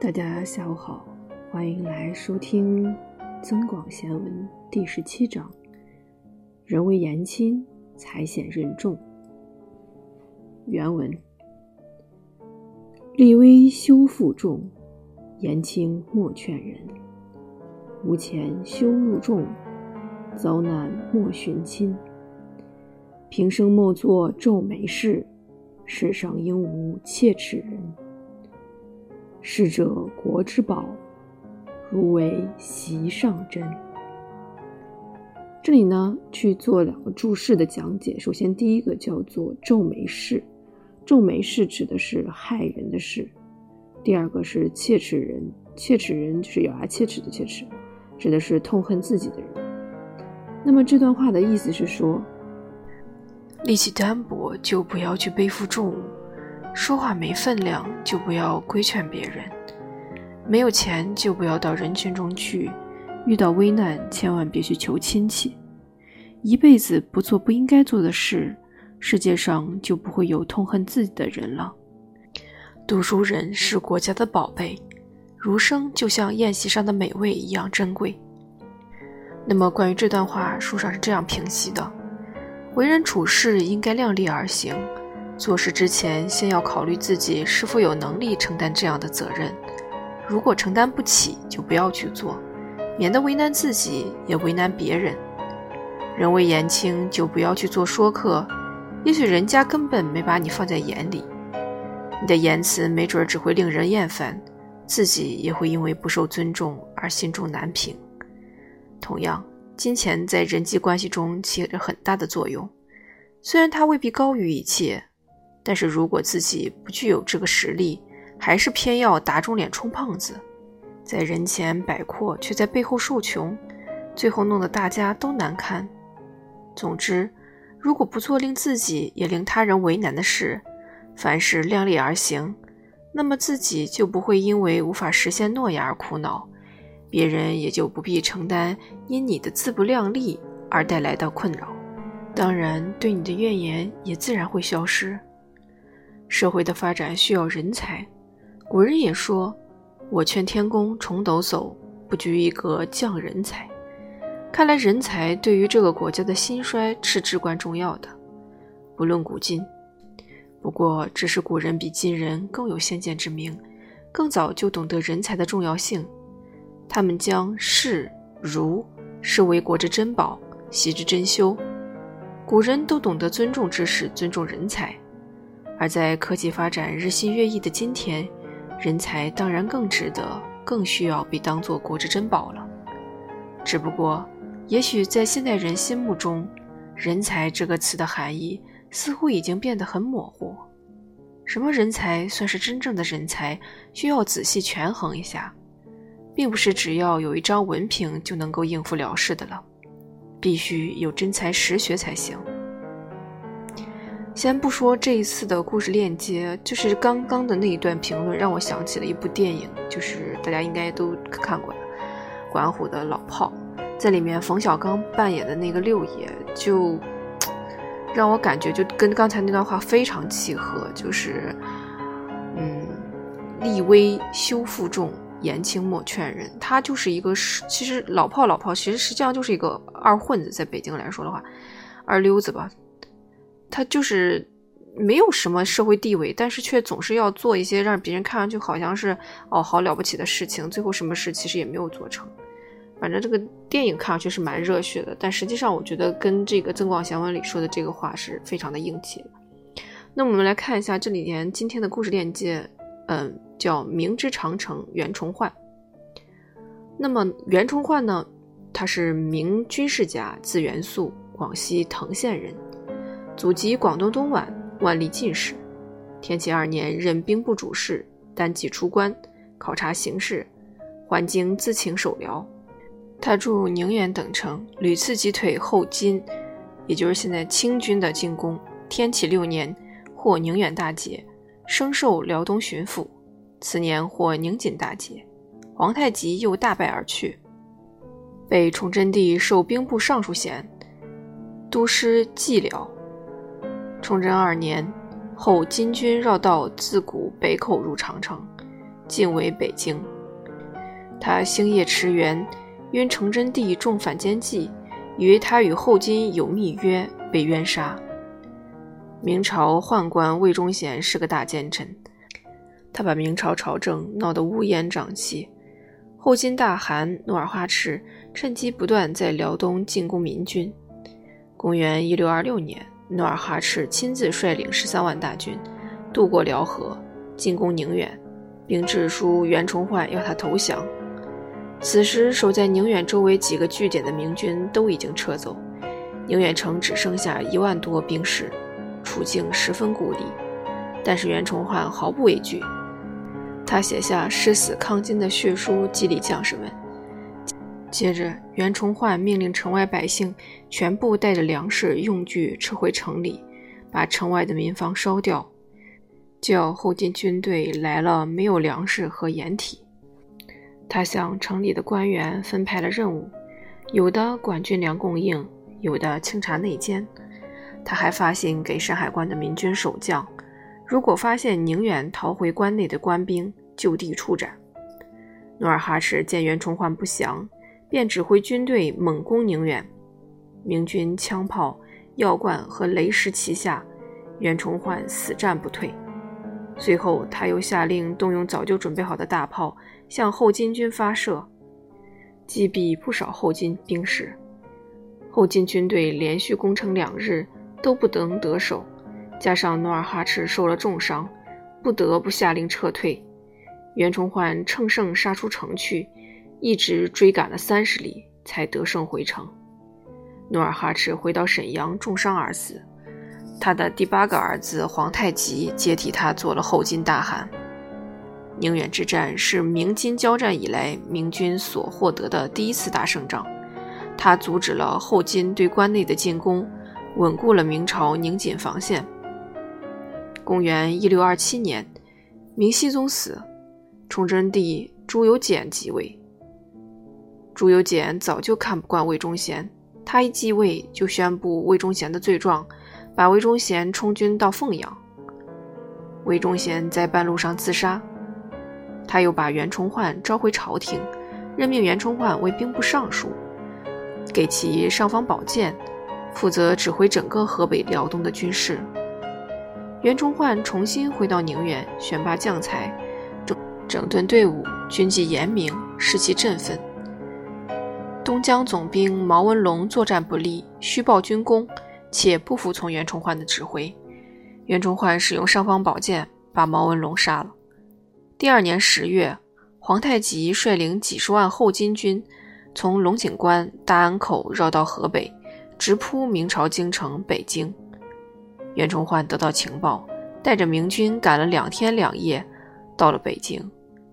大家下午好，欢迎来收听《增广贤文》第十七章：人为言轻，才显任重。原文：立威修负重，言轻莫劝人。无钱修入众，遭难莫寻亲。平生莫做皱眉事，世上应无切齿人。逝者国之宝，如为席上珍。这里呢，去做两个注释的讲解。首先，第一个叫做皱眉事，皱眉事指的是害人的事；第二个是切齿人，切齿人就是咬牙切齿的切齿，指的是痛恨自己的人。那么这段话的意思是说，力气单薄就不要去背负重物。说话没分量，就不要规劝别人；没有钱，就不要到人群中去；遇到危难，千万别去求亲戚。一辈子不做不应该做的事，世界上就不会有痛恨自己的人了。读书人是国家的宝贝，儒生就像宴席上的美味一样珍贵。那么，关于这段话，书上是这样评析的：为人处事应该量力而行。做事之前，先要考虑自己是否有能力承担这样的责任。如果承担不起，就不要去做，免得为难自己，也为难别人。人微言轻，就不要去做说客。也许人家根本没把你放在眼里，你的言辞没准只会令人厌烦，自己也会因为不受尊重而心中难平。同样，金钱在人际关系中起着很大的作用，虽然它未必高于一切。但是如果自己不具有这个实力，还是偏要打肿脸充胖子，在人前摆阔，却在背后受穷，最后弄得大家都难堪。总之，如果不做令自己也令他人为难的事，凡事量力而行，那么自己就不会因为无法实现诺言而苦恼，别人也就不必承担因你的自不量力而带来的困扰。当然，对你的怨言也自然会消失。社会的发展需要人才，古人也说：“我劝天公重抖擞，不拘一格降人才。”看来人才对于这个国家的兴衰是至关重要的，不论古今。不过，只是古人比今人更有先见之明，更早就懂得人才的重要性。他们将士儒视为国之珍宝，习之珍馐。古人都懂得尊重知识，尊重人才。而在科技发展日新月异的今天，人才当然更值得、更需要被当作国之珍宝了。只不过，也许在现代人心目中，“人才”这个词的含义似乎已经变得很模糊。什么人才算是真正的人才，需要仔细权衡一下，并不是只要有一张文凭就能够应付了事的了，必须有真才实学才行。先不说这一次的故事链接，就是刚刚的那一段评论，让我想起了一部电影，就是大家应该都看过的管虎的老炮，在里面冯小刚扮演的那个六爷，就让我感觉就跟刚才那段话非常契合，就是嗯，立威修负重，言轻莫劝人。他就是一个，其实老炮老炮，其实实际上就是一个二混子，在北京来说的话，二溜子吧。他就是没有什么社会地位，但是却总是要做一些让别人看上去好像是哦好了不起的事情，最后什么事其实也没有做成。反正这个电影看上去是蛮热血的，但实际上我觉得跟这个《增广贤文》里说的这个话是非常的硬气。那我们来看一下这里边今天的故事链接，嗯，叫“明之长城”袁崇焕。那么袁崇焕呢，他是明军事家，字元素，广西藤县人。祖籍广东东莞，万历进士。天启二年任兵部主事，单骑出关考察形势，还京自请守辽。他驻宁远等城，屡次击退后金，也就是现在清军的进攻。天启六年获宁远大捷，升授辽东巡抚。次年获宁锦大捷，皇太极又大败而去，被崇祯帝授兵部尚书衔，督师蓟辽。崇祯二年，后金军绕道自古北口入长城，进围北京。他星夜驰援，因崇祯帝重反间计，以为他与后金有密约，被冤杀。明朝宦官魏忠贤是个大奸臣，他把明朝朝政闹得乌烟瘴气。后金大汗努尔哈赤趁机不断在辽东进攻明军。公元一六二六年，努尔哈赤亲自率领十三万大军渡过辽河，进攻宁远，并致书袁崇焕要他投降。此时，守在宁远周围几个据点的明军都已经撤走，宁远城只剩下一万多兵士。处境十分孤立，但是袁崇焕毫不畏惧。他写下誓死抗金的血书，激励将士们。接着，袁崇焕命令城外百姓全部带着粮食用具撤回城里，把城外的民房烧掉，叫后金军队来了没有粮食和掩体。他向城里的官员分派了任务，有的管军粮供应，有的清查内奸。他还发信给山海关的民军守将，如果发现宁远逃回关内的官兵，就地处斩。努尔哈赤见袁崇焕不降，便指挥军队猛攻宁远。明军枪炮、药罐和雷石齐下，袁崇焕死战不退。随后，他又下令动用早就准备好的大炮向后金军发射，击毙不少后金兵士。后金军队连续攻城两日。都不能得手，加上努尔哈赤受了重伤，不得不下令撤退。袁崇焕乘胜杀出城去，一直追赶了三十里，才得胜回城。努尔哈赤回到沈阳，重伤而死。他的第八个儿子皇太极接替他做了后金大汗。宁远之战是明金交战以来明军所获得的第一次大胜仗，他阻止了后金对关内的进攻。稳固了明朝宁锦防线。公元一六二七年，明熹宗死，崇祯帝朱由检即位。朱由检早就看不惯魏忠贤，他一继位就宣布魏忠贤的罪状，把魏忠贤充军到凤阳。魏忠贤在半路上自杀，他又把袁崇焕召回朝廷，任命袁崇焕为兵部尚书，给其尚方宝剑。负责指挥整个河北、辽东的军事。袁崇焕重新回到宁远，选拔将才，整整顿队伍，军纪严明，士气振奋。东江总兵毛文龙作战不利，虚报军功，且不服从袁崇焕的指挥。袁崇焕使用尚方宝剑，把毛文龙杀了。第二年十月，皇太极率领几十万后金军，从龙井关、大安口绕到河北。直扑明朝京城北京，袁崇焕得到情报，带着明军赶了两天两夜，到了北京，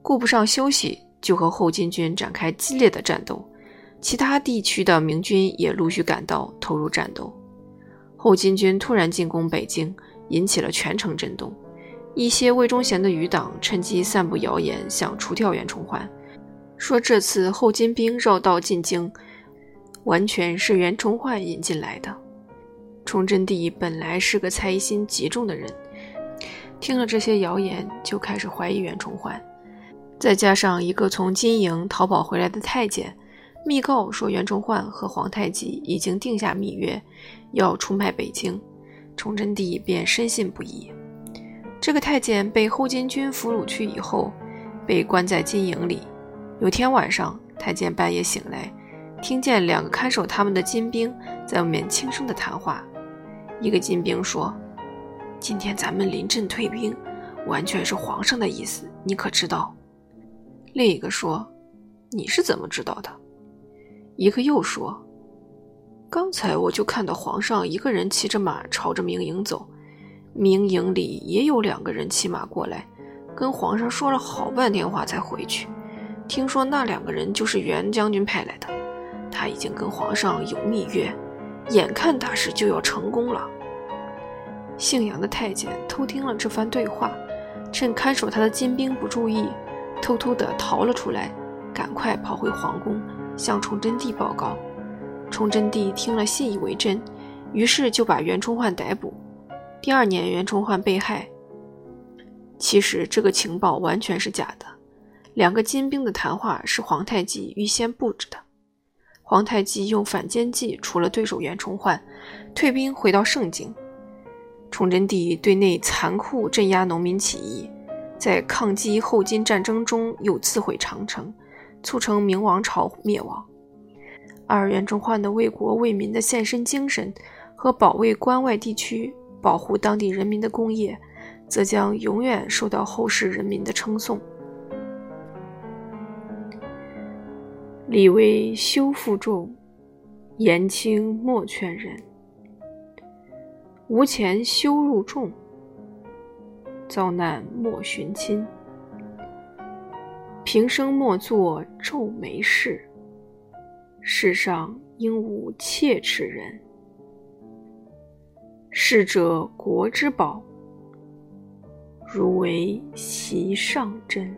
顾不上休息，就和后金军展开激烈的战斗。其他地区的明军也陆续赶到，投入战斗。后金军突然进攻北京，引起了全城震动。一些魏忠贤的余党趁机散布谣言，想除掉袁崇焕，说这次后金兵绕道进京。完全是袁崇焕引进来的。崇祯帝本来是个猜疑心极重的人，听了这些谣言，就开始怀疑袁崇焕。再加上一个从金营逃跑回来的太监，密告说袁崇焕和皇太极已经定下密约，要出卖北京，崇祯帝便深信不疑。这个太监被后金军俘虏去以后，被关在金营里。有天晚上，太监半夜醒来。听见两个看守他们的金兵在外面轻声的谈话，一个金兵说：“今天咱们临阵退兵，完全是皇上的意思，你可知道？”另一个说：“你是怎么知道的？”一个又说：“刚才我就看到皇上一个人骑着马朝着明营走，明营里也有两个人骑马过来，跟皇上说了好半天话才回去。听说那两个人就是袁将军派来的。”他已经跟皇上有密约，眼看大事就要成功了。姓杨的太监偷听了这番对话，趁看守他的金兵不注意，偷偷地逃了出来，赶快跑回皇宫向崇祯帝报告。崇祯帝听了信以为真，于是就把袁崇焕逮捕。第二年，袁崇焕被害。其实这个情报完全是假的，两个金兵的谈话是皇太极预先布置的。皇太极用反间计除了对手袁崇焕，退兵回到盛京。崇祯帝对内残酷镇压农民起义，在抗击后金战争中又自毁长城，促成明王朝灭亡。而袁崇焕的为国为民的献身精神和保卫关外地区、保护当地人民的功业，则将永远受到后世人民的称颂。李为修负重，言轻莫劝人。无钱修入众，遭难莫寻亲。平生莫做皱眉事，世上应无切齿人。逝者国之宝，如为席上珍。